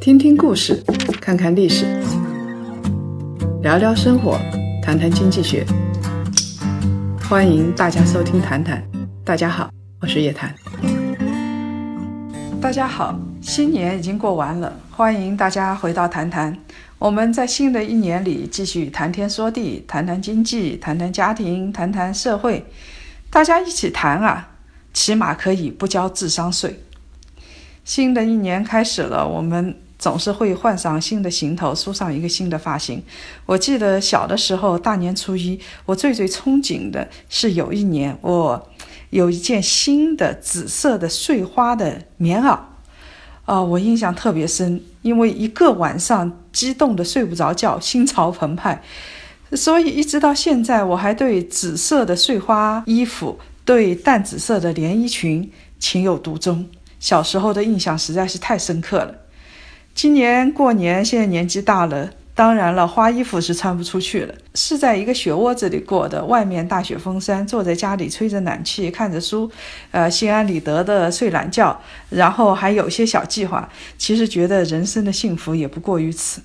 听听故事，看看历史，聊聊生活，谈谈经济学。欢迎大家收听《谈谈》。大家好，我是叶檀。大家好，新年已经过完了，欢迎大家回到《谈谈》。我们在新的一年里继续谈天说地，谈谈经济，谈谈家庭，谈谈社会。大家一起谈啊，起码可以不交智商税。新的一年开始了，我们。总是会换上新的行头，梳上一个新的发型。我记得小的时候，大年初一，我最最憧憬的是有一年我有一件新的紫色的碎花的棉袄，啊，我印象特别深，因为一个晚上激动的睡不着觉，心潮澎湃，所以一直到现在，我还对紫色的碎花衣服、对淡紫色的连衣裙情有独钟。小时候的印象实在是太深刻了。今年过年，现在年纪大了，当然了，花衣服是穿不出去了。是在一个雪窝子里过的，外面大雪封山，坐在家里吹着暖气，看着书，呃，心安理得的睡懒觉，然后还有些小计划。其实觉得人生的幸福也不过于此。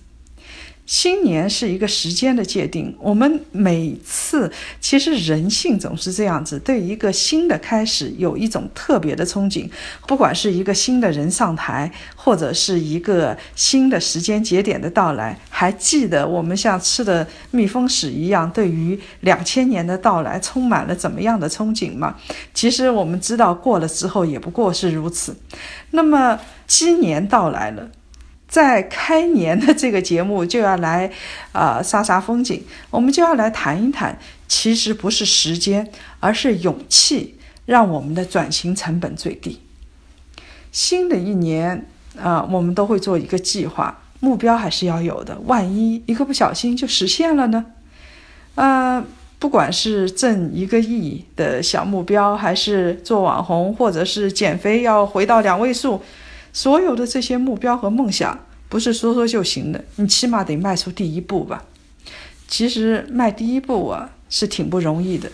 新年是一个时间的界定，我们每次其实人性总是这样子，对一个新的开始有一种特别的憧憬，不管是一个新的人上台，或者是一个新的时间节点的到来。还记得我们像吃的蜜蜂屎一样，对于两千年的到来充满了怎么样的憧憬吗？其实我们知道过了之后也不过是如此。那么鸡年到来了。在开年的这个节目就要来，啊，杀杀风景。我们就要来谈一谈，其实不是时间，而是勇气，让我们的转型成本最低。新的一年，啊，我们都会做一个计划，目标还是要有的。万一一个不小心就实现了呢？啊，不管是挣一个亿的小目标，还是做网红，或者是减肥要回到两位数。所有的这些目标和梦想不是说说就行的，你起码得迈出第一步吧。其实迈第一步啊是挺不容易的。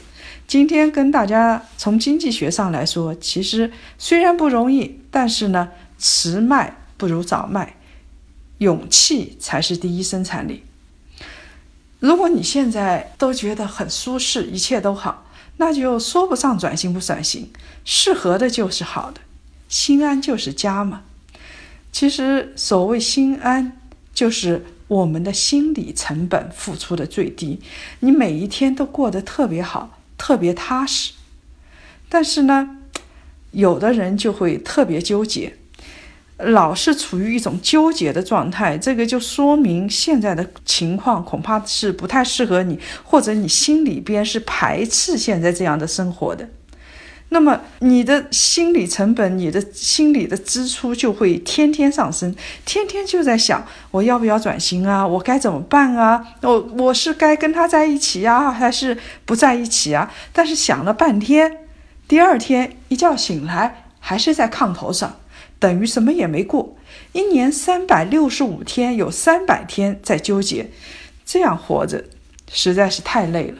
今天跟大家从经济学上来说，其实虽然不容易，但是呢，迟迈不如早迈，勇气才是第一生产力。如果你现在都觉得很舒适，一切都好，那就说不上转型不转型，适合的就是好的。心安就是家嘛。其实所谓心安，就是我们的心理成本付出的最低，你每一天都过得特别好，特别踏实。但是呢，有的人就会特别纠结，老是处于一种纠结的状态，这个就说明现在的情况恐怕是不太适合你，或者你心里边是排斥现在这样的生活的。那么你的心理成本，你的心理的支出就会天天上升，天天就在想我要不要转型啊？我该怎么办啊？我我是该跟他在一起呀，还是不在一起啊？但是想了半天，第二天一觉醒来还是在炕头上，等于什么也没过。一年三百六十五天，有三百天在纠结，这样活着实在是太累了。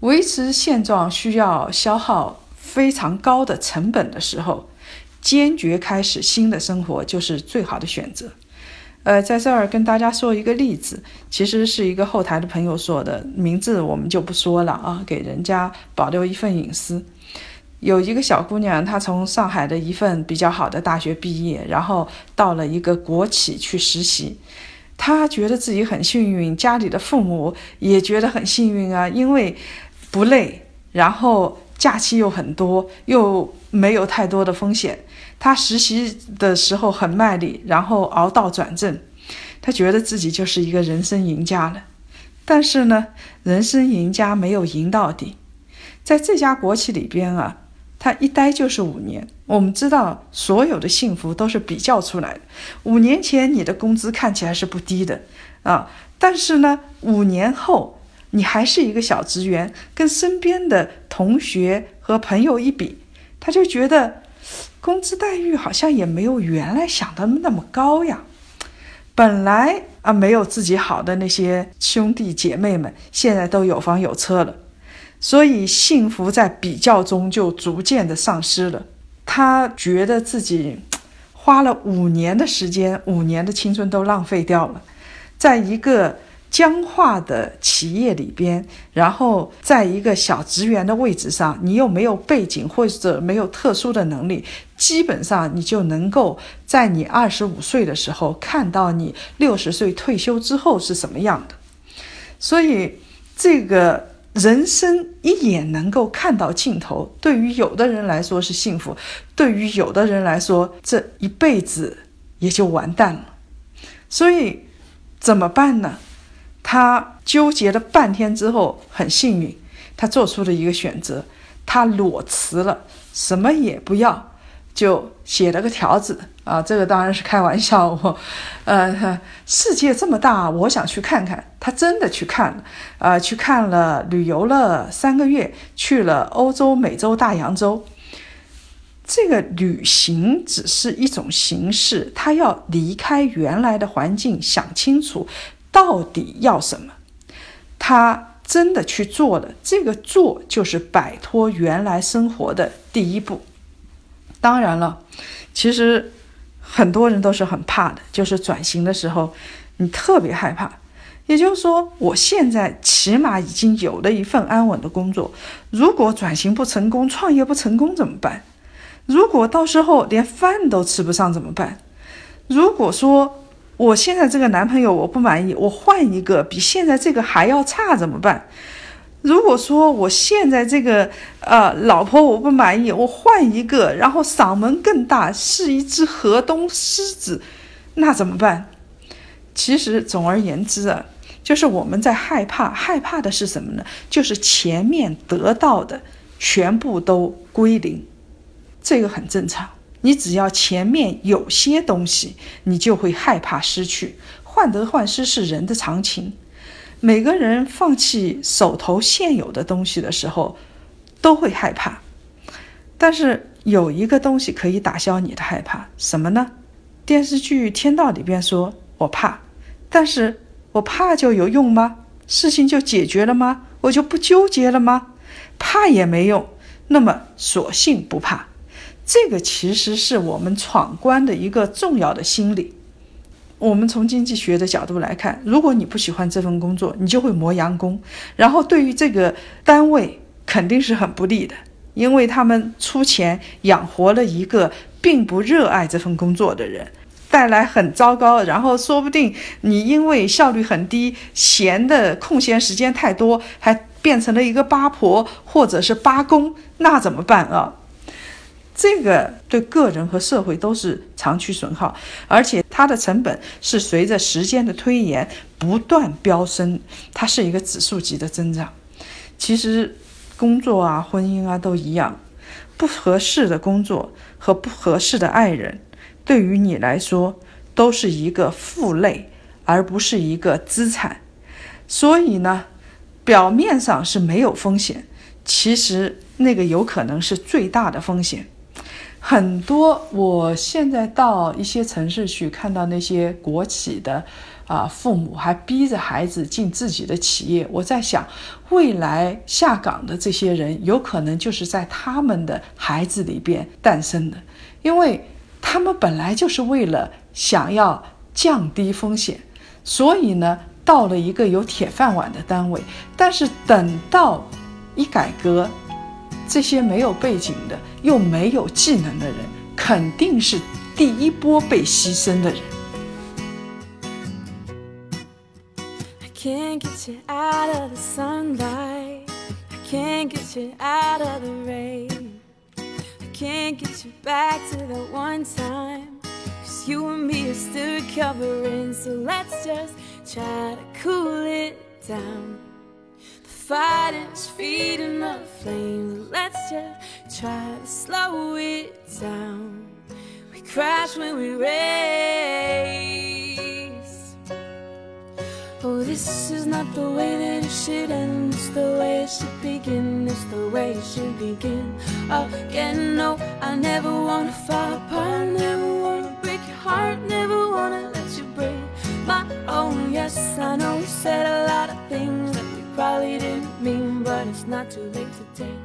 维持现状需要消耗非常高的成本的时候，坚决开始新的生活就是最好的选择。呃，在这儿跟大家说一个例子，其实是一个后台的朋友说的，名字我们就不说了啊，给人家保留一份隐私。有一个小姑娘，她从上海的一份比较好的大学毕业，然后到了一个国企去实习。她觉得自己很幸运，家里的父母也觉得很幸运啊，因为。不累，然后假期又很多，又没有太多的风险。他实习的时候很卖力，然后熬到转正，他觉得自己就是一个人生赢家了。但是呢，人生赢家没有赢到底。在这家国企里边啊，他一待就是五年。我们知道，所有的幸福都是比较出来的。五年前你的工资看起来是不低的啊，但是呢，五年后。你还是一个小职员，跟身边的同学和朋友一比，他就觉得工资待遇好像也没有原来想的那么高呀。本来啊没有自己好的那些兄弟姐妹们，现在都有房有车了，所以幸福在比较中就逐渐的丧失了。他觉得自己。花了五年的时间，五年的青春都浪费掉了，在一个僵化的企业里边，然后在一个小职员的位置上，你又没有背景或者没有特殊的能力，基本上你就能够在你二十五岁的时候看到你六十岁退休之后是什么样的。所以这个。人生一眼能够看到尽头，对于有的人来说是幸福，对于有的人来说，这一辈子也就完蛋了。所以怎么办呢？他纠结了半天之后，很幸运，他做出了一个选择，他裸辞了，什么也不要。就写了个条子啊，这个当然是开玩笑。我，呃，世界这么大，我想去看看。他真的去看了，呃，去看了，旅游了三个月，去了欧洲、美洲、大洋洲。这个旅行只是一种形式，他要离开原来的环境，想清楚到底要什么。他真的去做了，这个做就是摆脱原来生活的第一步。当然了，其实很多人都是很怕的，就是转型的时候，你特别害怕。也就是说，我现在起码已经有了一份安稳的工作，如果转型不成功，创业不成功怎么办？如果到时候连饭都吃不上怎么办？如果说我现在这个男朋友我不满意，我换一个比现在这个还要差怎么办？如果说我现在这个呃老婆我不满意，我换一个，然后嗓门更大，是一只河东狮子，那怎么办？其实总而言之啊，就是我们在害怕，害怕的是什么呢？就是前面得到的全部都归零，这个很正常。你只要前面有些东西，你就会害怕失去，患得患失是人的常情。每个人放弃手头现有的东西的时候，都会害怕。但是有一个东西可以打消你的害怕，什么呢？电视剧《天道》里边说：“我怕，但是我怕就有用吗？事情就解决了吗？我就不纠结了吗？怕也没用，那么索性不怕。”这个其实是我们闯关的一个重要的心理。我们从经济学的角度来看，如果你不喜欢这份工作，你就会磨洋工，然后对于这个单位肯定是很不利的，因为他们出钱养活了一个并不热爱这份工作的人，带来很糟糕。然后说不定你因为效率很低，闲的空闲时间太多，还变成了一个八婆或者是八公，那怎么办啊？这个对个人和社会都是长期损耗，而且它的成本是随着时间的推延不断飙升，它是一个指数级的增长。其实，工作啊、婚姻啊都一样，不合适的工作和不合适的爱人，对于你来说都是一个负累，而不是一个资产。所以呢，表面上是没有风险，其实那个有可能是最大的风险。很多，我现在到一些城市去，看到那些国企的，啊，父母还逼着孩子进自己的企业。我在想，未来下岗的这些人，有可能就是在他们的孩子里边诞生的，因为他们本来就是为了想要降低风险，所以呢，到了一个有铁饭碗的单位。但是等到一改革。这些没有背景的又没有技能的人，肯定是第一波被牺牲的人。fight is feeding the flames. Let's just try to slow it down. We crash when we race. Oh, this is not the way that it should end. It's the way it should begin. It's the way it should begin. Again, no, I never wanna fall apart. Never wanna break your heart. Never wanna let you break my own. Yes, I know we said a lot of things that we probably didn't mean, but it's not too late to take.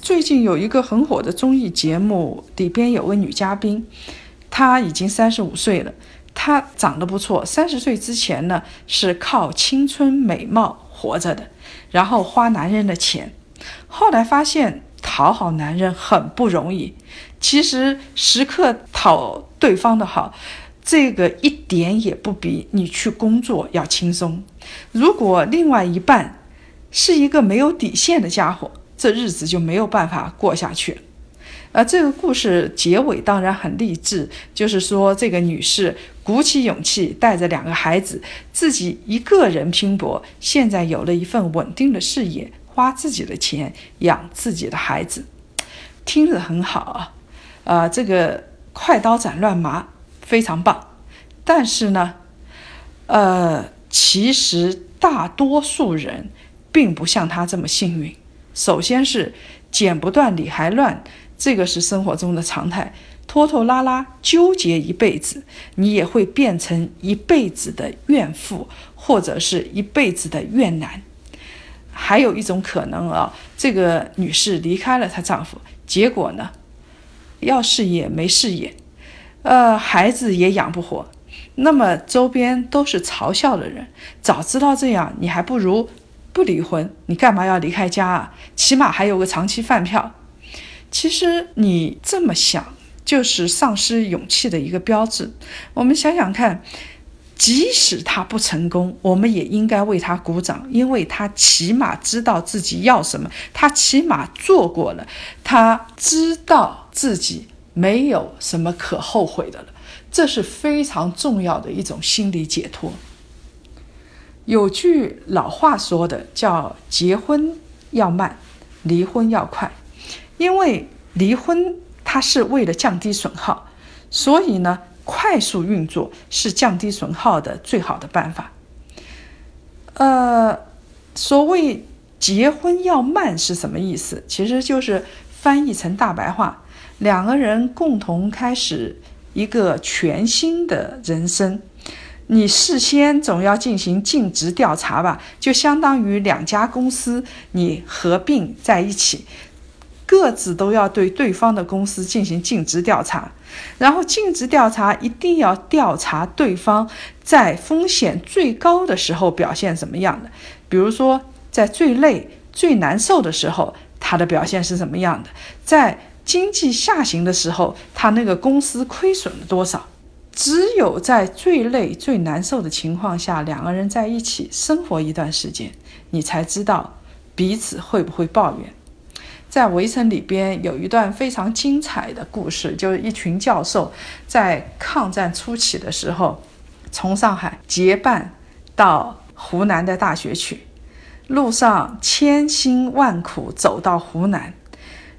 最近有一个很火的综艺节目，里边有位女嘉宾，她已经三十五岁了，她长得不错。三十岁之前呢，是靠青春美貌活着的，然后花男人的钱。后来发现讨好男人很不容易，其实时刻讨对方的好，这个一点也不比你去工作要轻松。如果另外一半是一个没有底线的家伙，这日子就没有办法过下去。而这个故事结尾当然很励志，就是说这个女士鼓起勇气，带着两个孩子，自己一个人拼搏，现在有了一份稳定的事业，花自己的钱养自己的孩子，听着很好啊。啊，这个快刀斩乱麻非常棒，但是呢，呃，其实大多数人并不像他这么幸运。首先是剪不断理还乱，这个是生活中的常态，拖拖拉拉纠结一辈子，你也会变成一辈子的怨妇，或者是一辈子的怨男。还有一种可能啊，这个女士离开了她丈夫，结果呢，要事业没事业，呃，孩子也养不活，那么周边都是嘲笑的人。早知道这样，你还不如。不离婚，你干嘛要离开家啊？起码还有个长期饭票。其实你这么想，就是丧失勇气的一个标志。我们想想看，即使他不成功，我们也应该为他鼓掌，因为他起码知道自己要什么，他起码做过了，他知道自己没有什么可后悔的了。这是非常重要的一种心理解脱。有句老话说的叫“结婚要慢，离婚要快”，因为离婚它是为了降低损耗，所以呢，快速运作是降低损耗的最好的办法。呃，所谓“结婚要慢”是什么意思？其实就是翻译成大白话，两个人共同开始一个全新的人生。你事先总要进行尽职调查吧，就相当于两家公司你合并在一起，各自都要对对方的公司进行尽职调查，然后尽职调查一定要调查对方在风险最高的时候表现怎么样的，比如说在最累、最难受的时候，他的表现是什么样的，在经济下行的时候，他那个公司亏损了多少。只有在最累、最难受的情况下，两个人在一起生活一段时间，你才知道彼此会不会抱怨。在《围城》里边有一段非常精彩的故事，就是一群教授在抗战初期的时候，从上海结伴到湖南的大学去，路上千辛万苦走到湖南。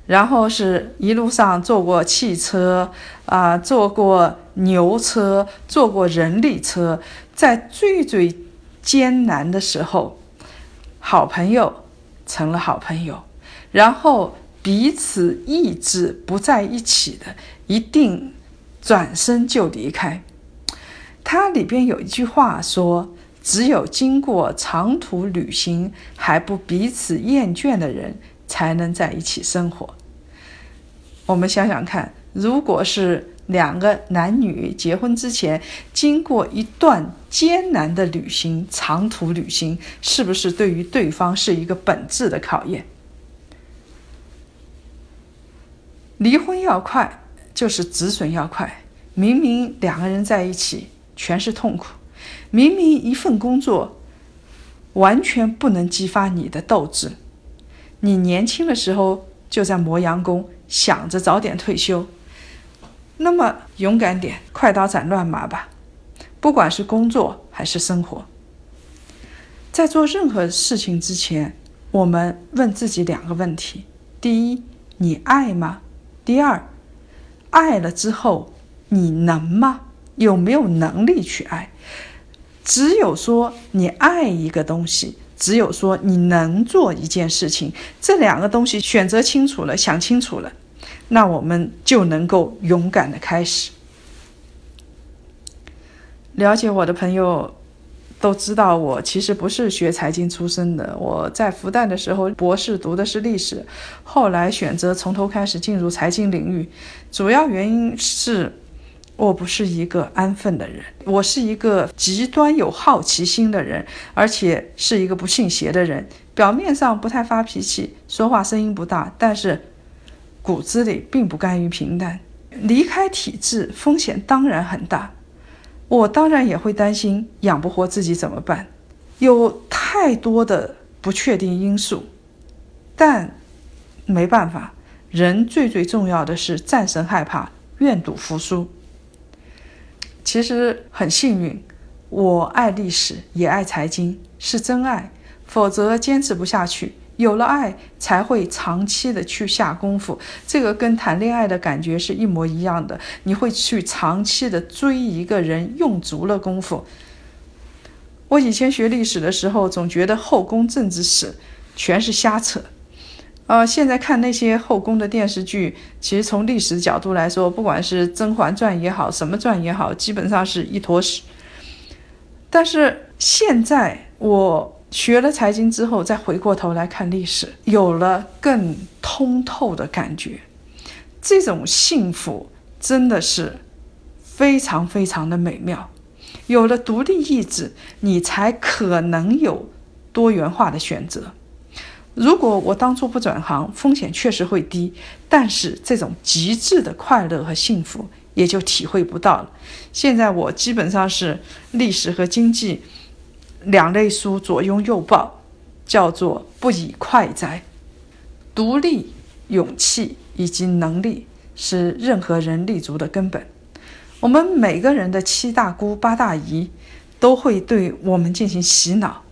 然后是一路上坐过汽车啊，坐过牛车，坐过人力车，在最最艰难的时候，好朋友成了好朋友，然后彼此意志不在一起的，一定转身就离开。它里边有一句话说：“只有经过长途旅行还不彼此厌倦的人，才能在一起生活。”我们想想看，如果是两个男女结婚之前经过一段艰难的旅行、长途旅行，是不是对于对方是一个本质的考验？离婚要快，就是止损要快。明明两个人在一起全是痛苦，明明一份工作完全不能激发你的斗志，你年轻的时候就在磨洋工。想着早点退休，那么勇敢点，快刀斩乱麻吧。不管是工作还是生活，在做任何事情之前，我们问自己两个问题：第一，你爱吗？第二，爱了之后你能吗？有没有能力去爱？只有说你爱一个东西。只有说你能做一件事情，这两个东西选择清楚了，想清楚了，那我们就能够勇敢的开始。了解我的朋友，都知道，我其实不是学财经出身的。我在复旦的时候，博士读的是历史，后来选择从头开始进入财经领域，主要原因是我不是一个安分的人，我是一个极端有好奇心的人，而且是一个不信邪的人。表面上不太发脾气，说话声音不大，但是骨子里并不甘于平淡。离开体制，风险当然很大。我当然也会担心养不活自己怎么办，有太多的不确定因素，但没办法，人最最重要的是战胜害怕，愿赌服输。其实很幸运，我爱历史也爱财经，是真爱，否则坚持不下去。有了爱，才会长期的去下功夫。这个跟谈恋爱的感觉是一模一样的。你会去长期的追一个人，用足了功夫。我以前学历史的时候，总觉得后宫政治史全是瞎扯。呃，现在看那些后宫的电视剧，其实从历史角度来说，不管是《甄嬛传》也好，什么传也好，基本上是一坨屎。但是现在我。学了财经之后，再回过头来看历史，有了更通透的感觉。这种幸福真的是非常非常的美妙。有了独立意志，你才可能有多元化的选择。如果我当初不转行，风险确实会低，但是这种极致的快乐和幸福也就体会不到了。现在我基本上是历史和经济。两类书左拥右抱，叫做不以快哉。独立、勇气以及能力是任何人立足的根本。我们每个人的七大姑八大姨都会对我们进行洗脑：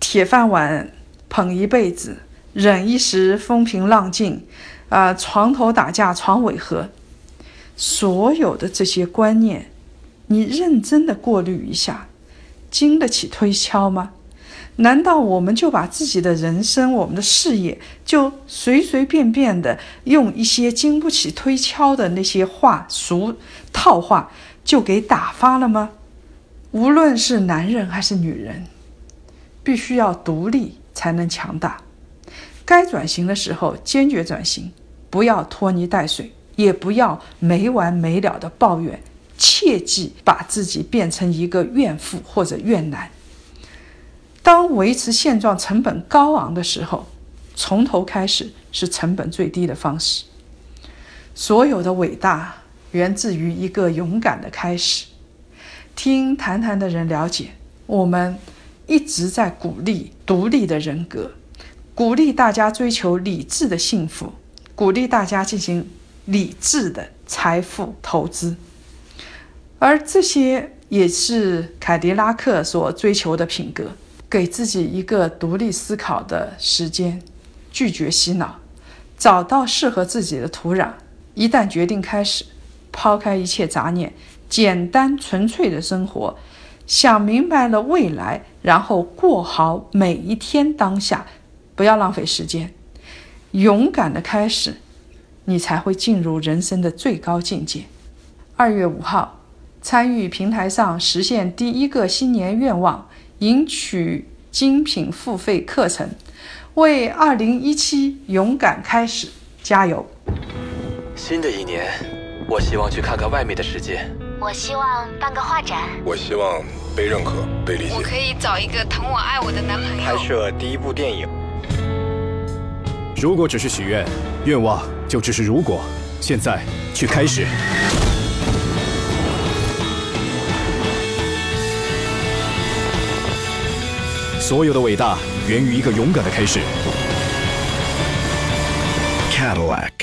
铁饭碗捧一辈子，忍一时风平浪静，啊，床头打架床尾和。所有的这些观念，你认真的过滤一下。经得起推敲吗？难道我们就把自己的人生、我们的事业，就随随便便的用一些经不起推敲的那些话俗套话就给打发了吗？无论是男人还是女人，必须要独立才能强大。该转型的时候坚决转型，不要拖泥带水，也不要没完没了的抱怨。切记把自己变成一个怨妇或者怨男。当维持现状成本高昂的时候，从头开始是成本最低的方式。所有的伟大源自于一个勇敢的开始。听谈谈的人了解，我们一直在鼓励独立的人格，鼓励大家追求理智的幸福，鼓励大家进行理智的财富投资。而这些也是凯迪拉克所追求的品格：给自己一个独立思考的时间，拒绝洗脑，找到适合自己的土壤。一旦决定开始，抛开一切杂念，简单纯粹的生活，想明白了未来，然后过好每一天当下，不要浪费时间，勇敢的开始，你才会进入人生的最高境界。二月五号。参与平台上实现第一个新年愿望，赢取精品付费课程，为二零一七勇敢开始加油！新的一年，我希望去看看外面的世界。我希望办个画展。我希望被认可、被理解。我可以找一个疼我、爱我的男朋友。拍摄第一部电影。如果只是许愿，愿望就只是如果。现在去开始。所有的伟大源于一个勇敢的开始。Cadillac。